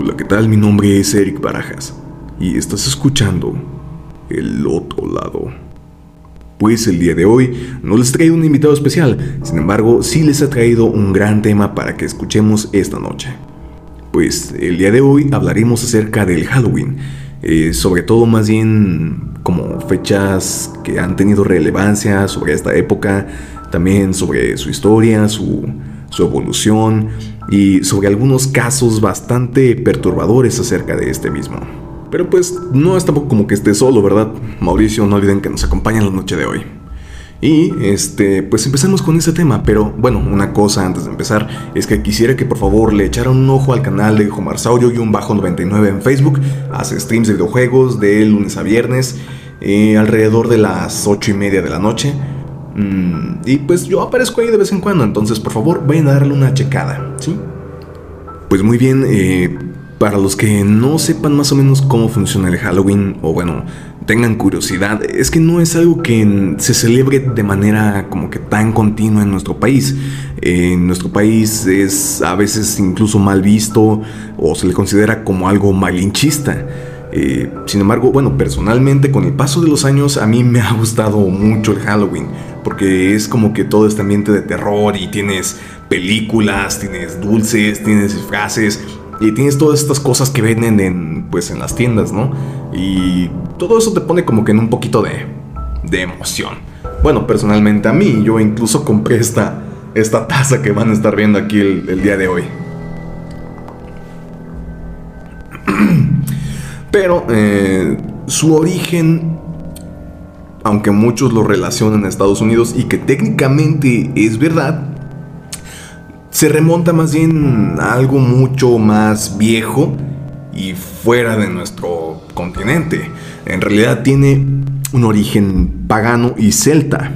Hola, ¿qué tal? Mi nombre es Eric Barajas y estás escuchando El Otro Lado. Pues el día de hoy no les traigo un invitado especial, sin embargo sí les he traído un gran tema para que escuchemos esta noche. Pues el día de hoy hablaremos acerca del Halloween, eh, sobre todo más bien como fechas que han tenido relevancia sobre esta época, también sobre su historia, su, su evolución y sobre algunos casos bastante perturbadores acerca de este mismo. Pero pues no es tampoco como que esté solo, ¿verdad? Mauricio, no olviden que nos acompaña en la noche de hoy. Y este, pues empezamos con ese tema, pero bueno, una cosa antes de empezar es que quisiera que por favor le echaran un ojo al canal de Homarsaurio y un bajo 99 en Facebook. Hace streams de videojuegos de lunes a viernes, eh, alrededor de las 8 y media de la noche. Mm, y pues yo aparezco ahí de vez en cuando, entonces por favor vayan a darle una checada, ¿sí? Pues muy bien, eh, para los que no sepan más o menos cómo funciona el Halloween, o bueno, tengan curiosidad, es que no es algo que se celebre de manera como que tan continua en nuestro país. En nuestro país es a veces incluso mal visto o se le considera como algo malinchista. Eh, sin embargo, bueno, personalmente con el paso de los años a mí me ha gustado mucho el Halloween, porque es como que todo este ambiente de terror y tienes películas, tienes dulces, tienes disfraces y tienes todas estas cosas que venden en, pues, en las tiendas, ¿no? Y todo eso te pone como que en un poquito de, de emoción. Bueno, personalmente a mí, yo incluso compré esta, esta taza que van a estar viendo aquí el día de hoy. Pero eh, su origen, aunque muchos lo relacionan a Estados Unidos y que técnicamente es verdad, se remonta más bien a algo mucho más viejo y fuera de nuestro continente. En realidad tiene un origen pagano y celta.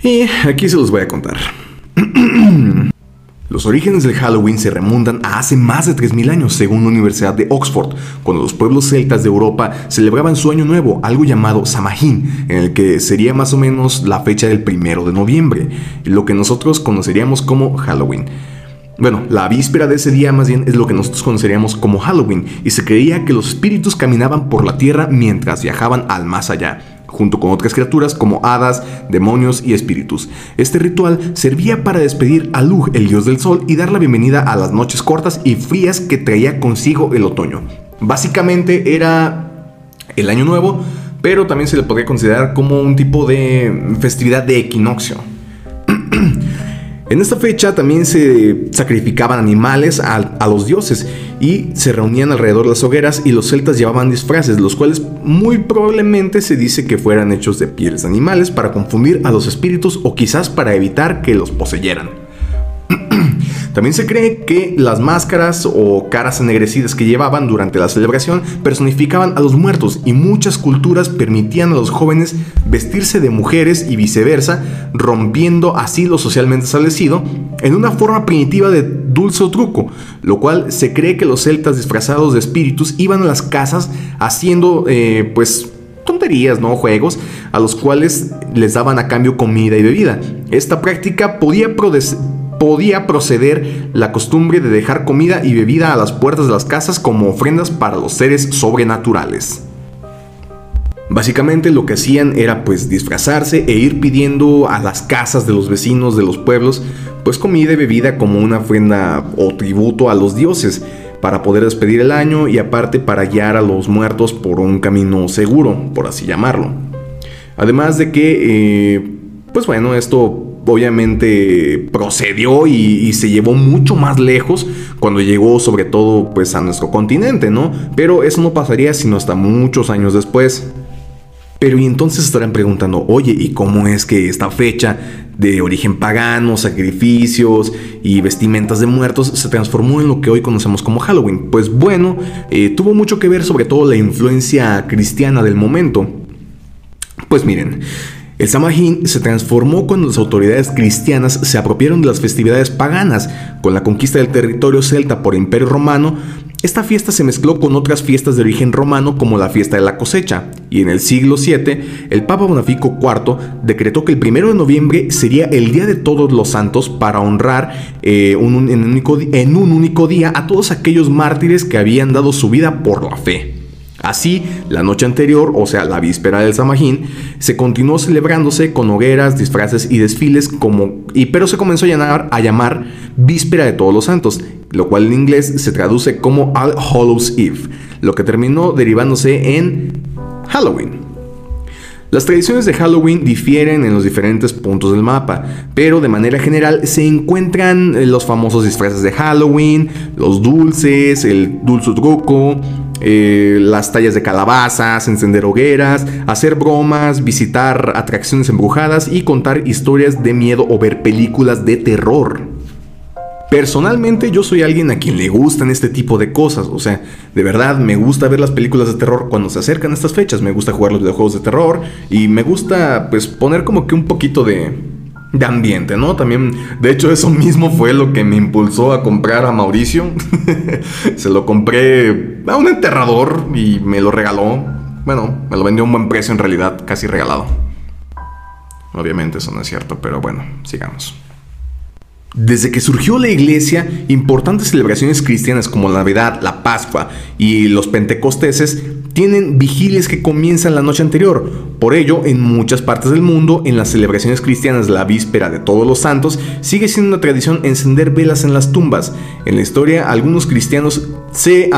Y aquí se los voy a contar. Los orígenes del Halloween se remontan a hace más de 3.000 años, según la Universidad de Oxford, cuando los pueblos celtas de Europa celebraban su año nuevo, algo llamado Samhain, en el que sería más o menos la fecha del primero de noviembre, lo que nosotros conoceríamos como Halloween. Bueno, la víspera de ese día más bien es lo que nosotros conoceríamos como Halloween, y se creía que los espíritus caminaban por la tierra mientras viajaban al más allá junto con otras criaturas como hadas, demonios y espíritus. Este ritual servía para despedir a Lug, el dios del sol, y dar la bienvenida a las noches cortas y frías que traía consigo el otoño. Básicamente era el año nuevo, pero también se le podría considerar como un tipo de festividad de equinoccio. En esta fecha también se sacrificaban animales a, los dioses y se reunían alrededor de las hogueras y los celtas llevaban disfraces, los cuales muy probablemente se dice que fueran hechos de pieles de animales para confundir a los espíritus o quizás para evitar que los poseyeran. También se cree que las máscaras o caras ennegrecidas que llevaban durante la celebración personificaban a los muertos y muchas culturas permitían a los jóvenes vestirse de mujeres y viceversa, rompiendo así lo socialmente establecido en una forma primitiva de dulce o truco, lo cual se cree que los celtas disfrazados de espíritus iban a las casas haciendo eh, pues tonterías, ¿no? Juegos a los cuales les daban a cambio comida y bebida. Esta práctica podía podía proceder la costumbre de dejar comida y bebida a las puertas de las casas como ofrendas para los seres sobrenaturales. Básicamente lo que hacían era pues disfrazarse e ir pidiendo a las casas de los vecinos de los pueblos pues comida y bebida como una ofrenda o tributo a los dioses para poder despedir el año y aparte para guiar a los muertos por un camino seguro, por así llamarlo. Además de que, eh, pues bueno, esto obviamente procedió y, se llevó mucho más lejos cuando llegó sobre todo pues a nuestro continente, ¿no? Pero eso no pasaría sino hasta muchos años después. Pero y entonces estarán preguntando, oye, ¿y cómo es que esta fecha de origen pagano, sacrificios y vestimentas de muertos se transformó en lo que hoy conocemos como Halloween? Pues bueno, eh, tuvo mucho que ver sobre todo la influencia cristiana del momento. Pues miren, El Samhain se transformó cuando las autoridades cristianas se apropiaron de las festividades paganas. Con la conquista del territorio celta por el Imperio Romano, esta fiesta se mezcló con otras fiestas de origen romano como la fiesta de la cosecha, y en el siglo VII el Papa Bonafico IV decretó que el 1 de noviembre sería el Día de Todos los Santos para honrar eh, en, un único día a todos aquellos mártires que habían dado su vida por la fe. Así, la noche anterior, o sea, la víspera del Samajín, se continuó celebrándose con hogueras, disfraces y desfiles como y pero se comenzó a llamar, a llamar Víspera de Todos los Santos, lo cual en inglés se traduce como All Hallows Eve, lo que terminó derivándose en Halloween. Las tradiciones de Halloween difieren en los diferentes puntos del mapa, pero de manera general se encuentran eh, los famosos disfraces de Halloween, los dulces, el dulce truco, eh, las tallas de calabazas, encender hogueras, hacer bromas, visitar atracciones embrujadas y contar historias de miedo o ver películas de terror. Personalmente yo soy alguien a quien le gustan este tipo de cosas, o sea, de verdad me gusta ver las películas de terror cuando se acercan a estas fechas, me gusta jugar los videojuegos de terror y me gusta pues poner como que un poquito de, de ambiente, ¿no? También, de hecho, eso mismo fue lo que me impulsó a comprar a Mauricio. Se lo compré a un enterrador y me lo regaló. Bueno, me lo vendió a un buen precio en realidad, casi regalado. Obviamente eso no es cierto, pero bueno, sigamos. Desde que surgió la iglesia, importantes celebraciones cristianas como la Navidad, la Pascua y los Pentecosteses tienen vigilias que comienzan la noche anterior. Por ello, en muchas partes del mundo, en las celebraciones cristianas la víspera de todos los santos, sigue siendo una tradición encender velas en las tumbas. En la historia, algunos cristianos se,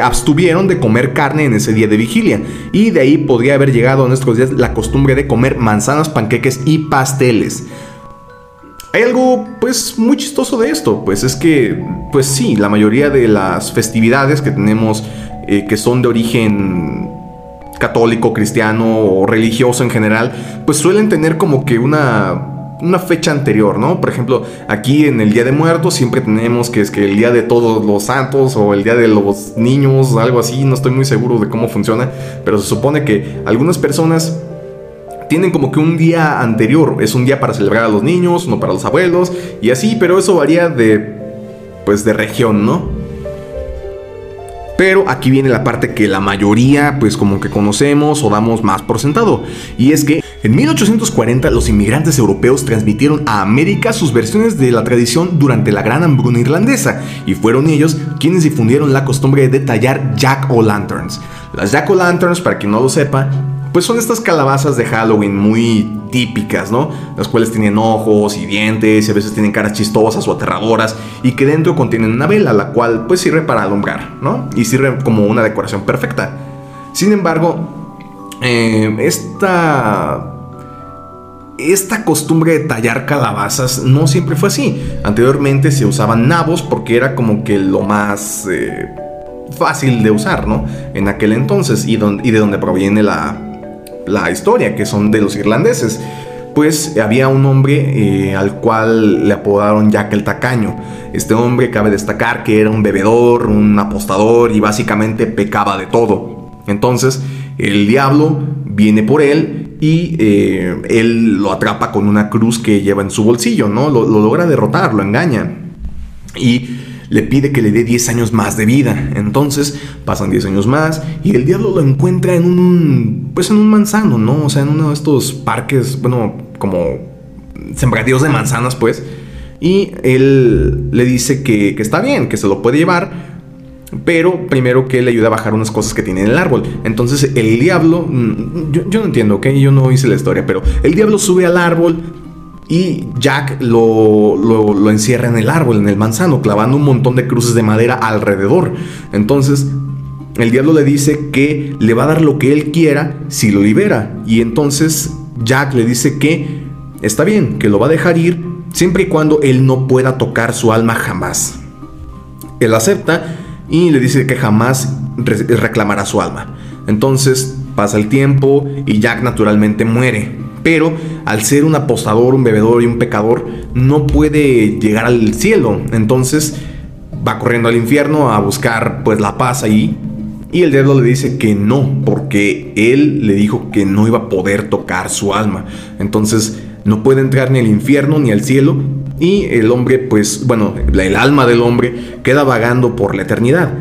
abstuvieron de comer carne en ese día de vigilia, y de ahí podría haber llegado a nuestros días la costumbre de comer manzanas, panqueques y pasteles. Hay algo pues muy chistoso de esto, pues es que pues sí, la mayoría de las festividades que tenemos eh, que son de origen católico, cristiano o religioso en general, pues suelen tener como que una, una fecha anterior, ¿no? Por ejemplo, aquí en el Día de Muertos siempre tenemos que es que el Día de Todos los Santos o el Día de los Niños, algo así, no estoy muy seguro de cómo funciona, pero se supone que algunas personas tienen como que un día anterior, es un día para celebrar a los niños, uno para los abuelos y así, pero eso varía de pues de región, ¿no? Pero aquí viene la parte que la mayoría pues como que conocemos o damos más por sentado, y es que en 1840 los inmigrantes europeos transmitieron a América sus versiones de la tradición durante la gran hambruna irlandesa, y fueron ellos quienes difundieron la costumbre de tallar jack-o'-lanterns. Las jack-o'-lanterns, para quien no lo sepa, pues son estas calabazas de Halloween muy típicas, ¿no? Las cuales tienen ojos y dientes y a veces tienen caras chistosas o aterradoras y que dentro contienen una vela, la cual pues sirve para alumbrar, ¿no? Y sirve como una decoración perfecta. Sin embargo, eh, esta esta costumbre de tallar calabazas no siempre fue así. Anteriormente se usaban nabos porque era como que lo más eh, fácil de usar, ¿no? En aquel entonces y, y de donde proviene la, la historia, que son de los irlandeses. Pues había un hombre eh, al cual le apodaron Jack el Tacaño. Este hombre cabe destacar que era un bebedor, un apostador y básicamente pecaba de todo. Entonces el diablo viene por él y eh, él lo atrapa con una cruz que lleva en su bolsillo, ¿no? Lo, lo logra derrotar, lo engaña. Y le pide que le dé 10 años más de vida. Entonces pasan 10 años más y el diablo lo encuentra en un, pues en un manzano, ¿no? O sea, en uno de estos parques, bueno, como sembradíos de manzanas, pues. Y él le dice que, está bien, que se lo puede llevar, pero primero que le ayuda a bajar unas cosas que tiene en el árbol. Entonces el diablo, mm, yo, yo, no entiendo, ¿ok? Yo no hice la historia, pero el diablo sube al árbol, y Jack lo, encierra en el árbol, en el manzano, clavando un montón de cruces de madera alrededor. Entonces, el diablo le dice que le va a dar lo que él quiera si lo libera. Y entonces Jack le dice que está bien, que lo va a dejar ir siempre y cuando él no pueda tocar su alma jamás. Él acepta y le dice que jamás reclamará su alma. Entonces pasa el tiempo y Jack naturalmente muere pero al ser un apostador, un bebedor y un pecador, no puede llegar al cielo. Entonces va corriendo al infierno a buscar pues la paz ahí Y el diablo le dice que no, porque él le dijo que no iba a poder tocar su alma. Entonces no puede entrar ni al infierno ni al cielo. Y el hombre, pues, bueno, el alma del hombre queda vagando por la eternidad.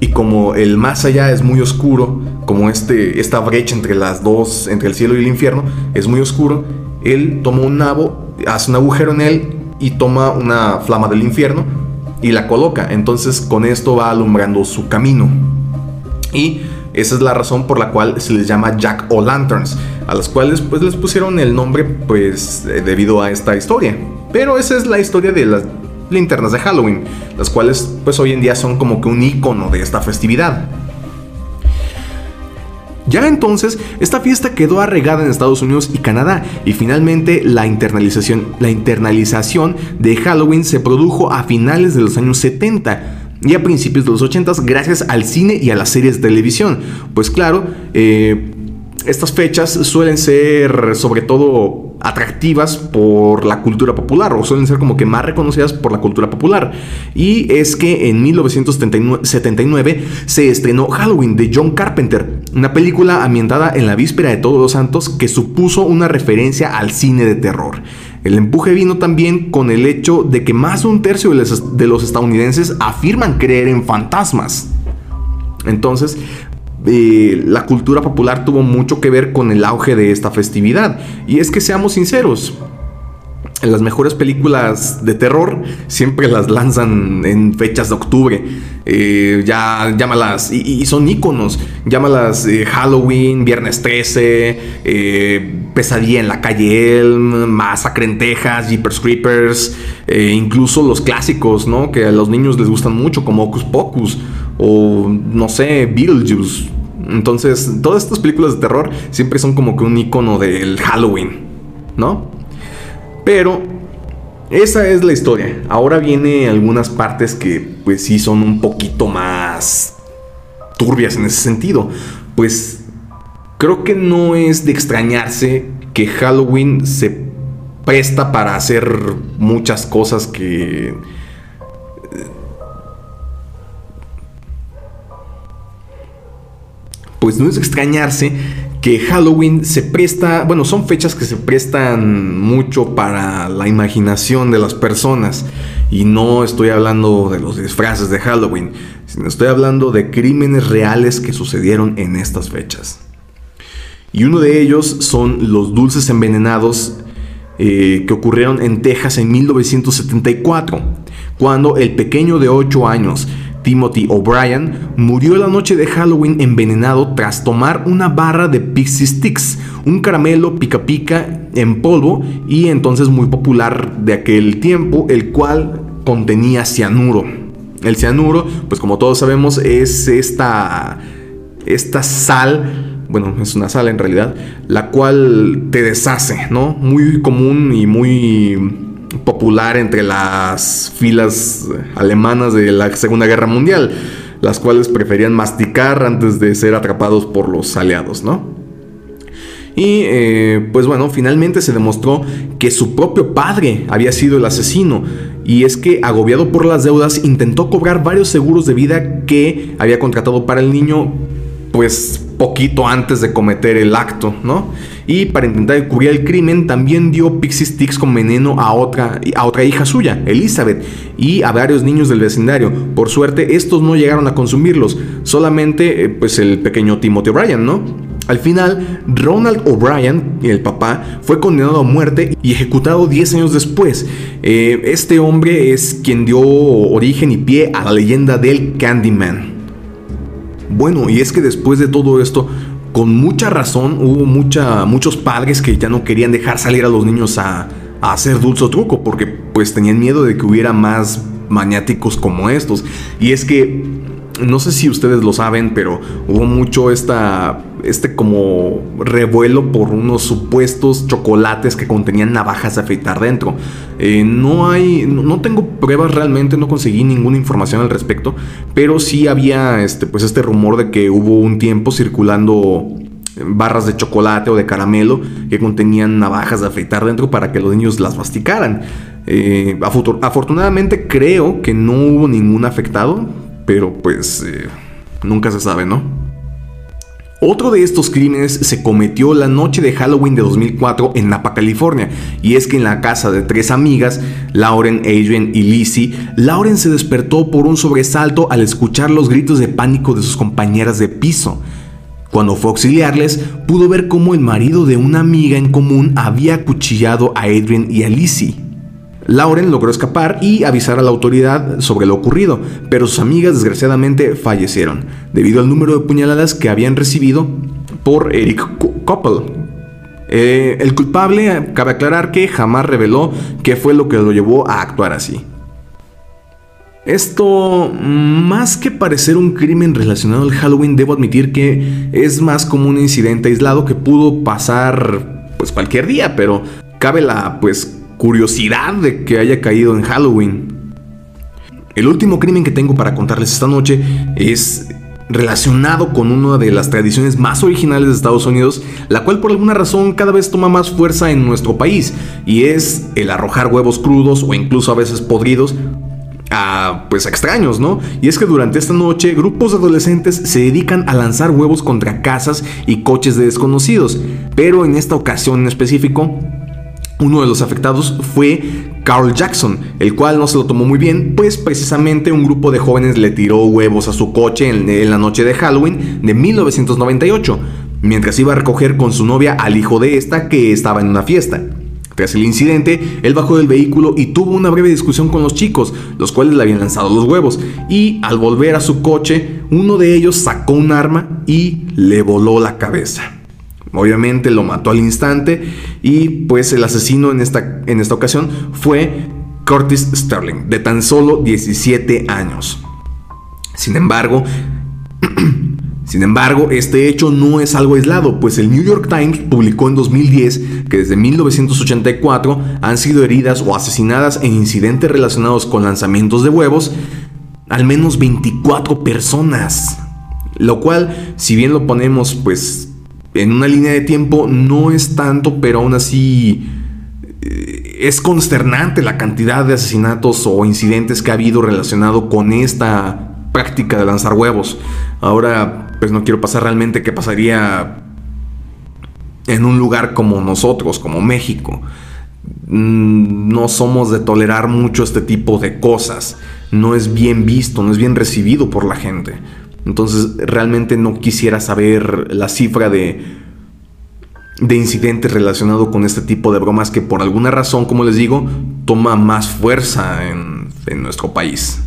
Y como el más allá es muy oscuro, como este, esta brecha entre las dos, entre el cielo y el infierno, es muy oscuro, él toma un nabo, hace un agujero en él y toma una flama del infierno y la coloca. Entonces con esto va alumbrando su camino. Y esa es la razón por la cual se les llama Jack o Lanterns, a las cuales pues les pusieron el nombre pues eh, debido a esta historia. Pero esa es la historia de las linternas de Halloween, las cuales pues hoy en día son como que un icono de esta festividad. Ya entonces, esta fiesta quedó arregada en Estados Unidos y Canadá y finalmente la internalización, la internalización de Halloween se produjo a finales de los años 70 y a principios de los 80 gracias al cine y a las series de televisión. Pues claro, eh, estas fechas suelen ser sobre todo atractivas por la cultura popular o suelen ser como que más reconocidas por la cultura popular. Y es que en 1979 se estrenó Halloween de John Carpenter, una película ambientada en la víspera de Todos los Santos que supuso una referencia al cine de terror. El empuje vino también con el hecho de que más de un tercio de los estadounidenses afirman creer en fantasmas. Entonces, eh, la cultura popular tuvo mucho que ver con el auge de esta festividad. Y es que seamos sinceros, las mejores películas de terror siempre las lanzan en fechas de octubre. Eh, ya llámalas, y, son iconos. Llámalas eh, Halloween, Viernes 13, Pesadilla en la calle Elm, Masacre en Texas, Jeepers Creepers, incluso los clásicos, ¿no? Que a los niños les gustan mucho, como Ocus Pocus o no sé, Beetlejuice. Entonces, todas estas películas de terror siempre son como que un icono del Halloween, ¿no? Pero esa es la historia. Ahora viene algunas partes que pues sí son un poquito más turbias en ese sentido. Pues creo que no es de extrañarse que Halloween se presta para hacer muchas cosas que pues no es extrañarse que Halloween se presta, bueno, son fechas que se prestan mucho para la imaginación de las personas. Y no estoy hablando de los disfraces de Halloween, sino estoy hablando de crímenes reales que sucedieron en estas fechas. Y uno de ellos son los dulces envenenados eh, que ocurrieron en Texas en 1974, cuando el pequeño de 8 años Timothy O'Brien murió la noche de Halloween envenenado tras tomar una barra de Pixie Sticks, un caramelo pica pica en polvo y entonces muy popular de aquel tiempo, el cual contenía cianuro. El cianuro, pues como todos sabemos, es esta, esta sal, bueno, es una sal en realidad, la cual te deshace, ¿no? Muy común y muy popular entre las filas alemanas de la Segunda Guerra Mundial, las cuales preferían masticar antes de ser atrapados por los aliados, ¿no? Y eh, pues bueno, finalmente se demostró que su propio padre había sido el asesino. Y es que, agobiado por las deudas, intentó cobrar varios seguros de vida que había contratado para el niño, pues poquito antes de cometer el acto, ¿no? Y para intentar cubrir el crimen también dio Pixie Sticks con veneno a otra, a otra hija suya, Elizabeth, y a varios niños del vecindario. Por suerte, estos no llegaron a consumirlos, solamente eh, pues el pequeño Timothy O'Brien, ¿no? Al final, Ronald O'Brien, el papá, fue condenado a muerte y ejecutado 10 años después. Eh, este hombre es quien dio origen y pie a la leyenda del Candyman. Bueno, y es que después de todo esto, con mucha razón, hubo mucha, muchos padres que ya no querían dejar salir a los niños a, hacer dulce o truco, porque pues tenían miedo de que hubiera más maniáticos como estos. Y es que no sé si ustedes lo saben, pero hubo mucho esta, este como revuelo por unos supuestos chocolates que contenían navajas de afeitar dentro. Eh, no hay, no, tengo pruebas realmente, no conseguí ninguna información al respecto, pero sí había este, pues este rumor de que hubo un tiempo circulando barras de chocolate o de caramelo que contenían navajas de afeitar dentro para que los niños las masticaran. Eh, afortunadamente creo que no hubo ningún afectado, pero pues... Eh, nunca se sabe, ¿no? Otro de estos crímenes se cometió la noche de Halloween de 2004 en Napa, California, y es que en la casa de tres amigas, Lauren, Adrian y Lizzie, Lauren se despertó por un sobresalto al escuchar los gritos de pánico de sus compañeras de piso. Cuando fue a auxiliarles, pudo ver cómo el marido de una amiga en común había acuchillado a Adrian y a Lizzie. Lauren logró escapar y avisar a la autoridad sobre lo ocurrido, pero sus amigas desgraciadamente fallecieron, debido al número de puñaladas que habían recibido por Eric Koppel. Eh, el culpable, cabe aclarar que jamás reveló qué fue lo que lo llevó a actuar así. Esto, más que parecer un crimen relacionado al Halloween, debo admitir que es más como un incidente aislado que pudo pasar pues cualquier día, pero cabe la pues curiosidad de que haya caído en Halloween. El último crimen que tengo para contarles esta noche es relacionado con una de las tradiciones más originales de Estados Unidos, la cual por alguna razón cada vez toma más fuerza en nuestro país, y es el arrojar huevos crudos o incluso a veces podridos a pues extraños, ¿no? Y es que durante esta noche grupos de adolescentes se dedican a lanzar huevos contra casas y coches de desconocidos, pero en esta ocasión en específico uno de los afectados fue Carl Jackson, el cual no se lo tomó muy bien, pues precisamente un grupo de jóvenes le tiró huevos a su coche en, la noche de Halloween de 1998, mientras iba a recoger con su novia al hijo de esta que estaba en una fiesta. Tras el incidente, él bajó del vehículo y tuvo una breve discusión con los chicos, los cuales le habían lanzado los huevos, y al volver a su coche, uno de ellos sacó un arma y le voló la cabeza. Obviamente lo mató al instante y pues el asesino en esta, en esta ocasión fue Curtis Sterling, de tan solo 17 años. Sin embargo, sin embargo, este hecho no es algo aislado, pues el New York Times publicó en 2010 que desde 1984 han sido heridas o asesinadas en incidentes relacionados con lanzamientos de huevos al menos 24 personas. Lo cual, si bien lo ponemos pues en una línea de tiempo no es tanto, pero aún así eh, es consternante la cantidad de asesinatos o incidentes que ha habido relacionado con esta práctica de lanzar huevos. Ahora, pues no quiero pasar realmente qué pasaría en un lugar como nosotros, como México. Mm, no somos de tolerar mucho este tipo de cosas. No es bien visto, no es bien recibido por la gente. Entonces realmente no quisiera saber la cifra de, de incidentes relacionados con este tipo de bromas que por alguna razón, como les digo, toma más fuerza en, en nuestro país.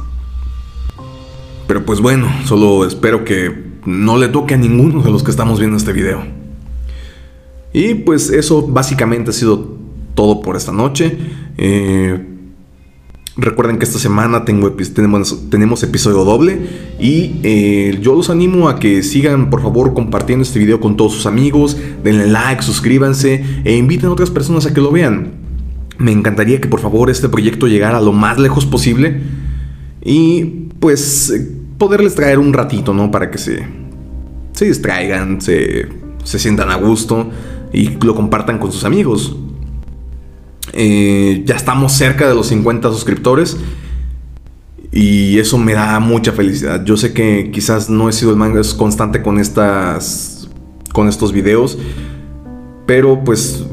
Pero pues bueno, solo espero que no le toque a ninguno de los que estamos viendo este video. Y pues eso básicamente ha sido todo por esta noche. Eh, Recuerden que esta semana tengo, tenemos, tenemos episodio doble y eh, yo los animo a que sigan por favor compartiendo este video con todos sus amigos, denle like, suscríbanse e inviten a otras personas a que lo vean. Me encantaría que por favor este proyecto llegara lo más lejos posible y pues poderles traer un ratito, ¿no? Para que se, se distraigan, se, se sientan a gusto y lo compartan con sus amigos. Eh, ya estamos cerca de los 50 suscriptores. Y eso me da mucha felicidad. Yo sé que quizás no he sido el más constante con estas. con estos videos. Pero pues.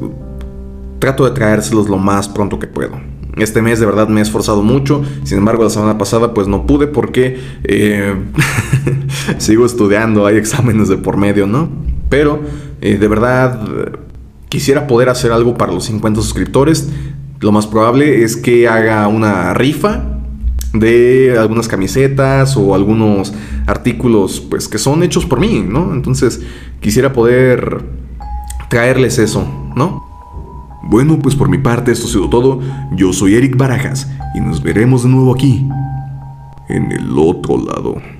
Trato de traérselos lo más pronto que puedo. Este mes de verdad me he esforzado mucho. Sin embargo, la semana pasada pues no pude porque eh, sigo estudiando. Hay exámenes de por medio, ¿no? Pero eh, de verdad Quisiera poder hacer algo para los 50 suscriptores. Lo más probable es que haga una rifa de algunas camisetas o algunos artículos pues que son hechos por mí, ¿no? Entonces quisiera poder traerles eso, ¿no? Bueno, pues por mi parte esto ha sido todo. Yo soy Eric Barajas y nos veremos de nuevo aquí, en el otro lado.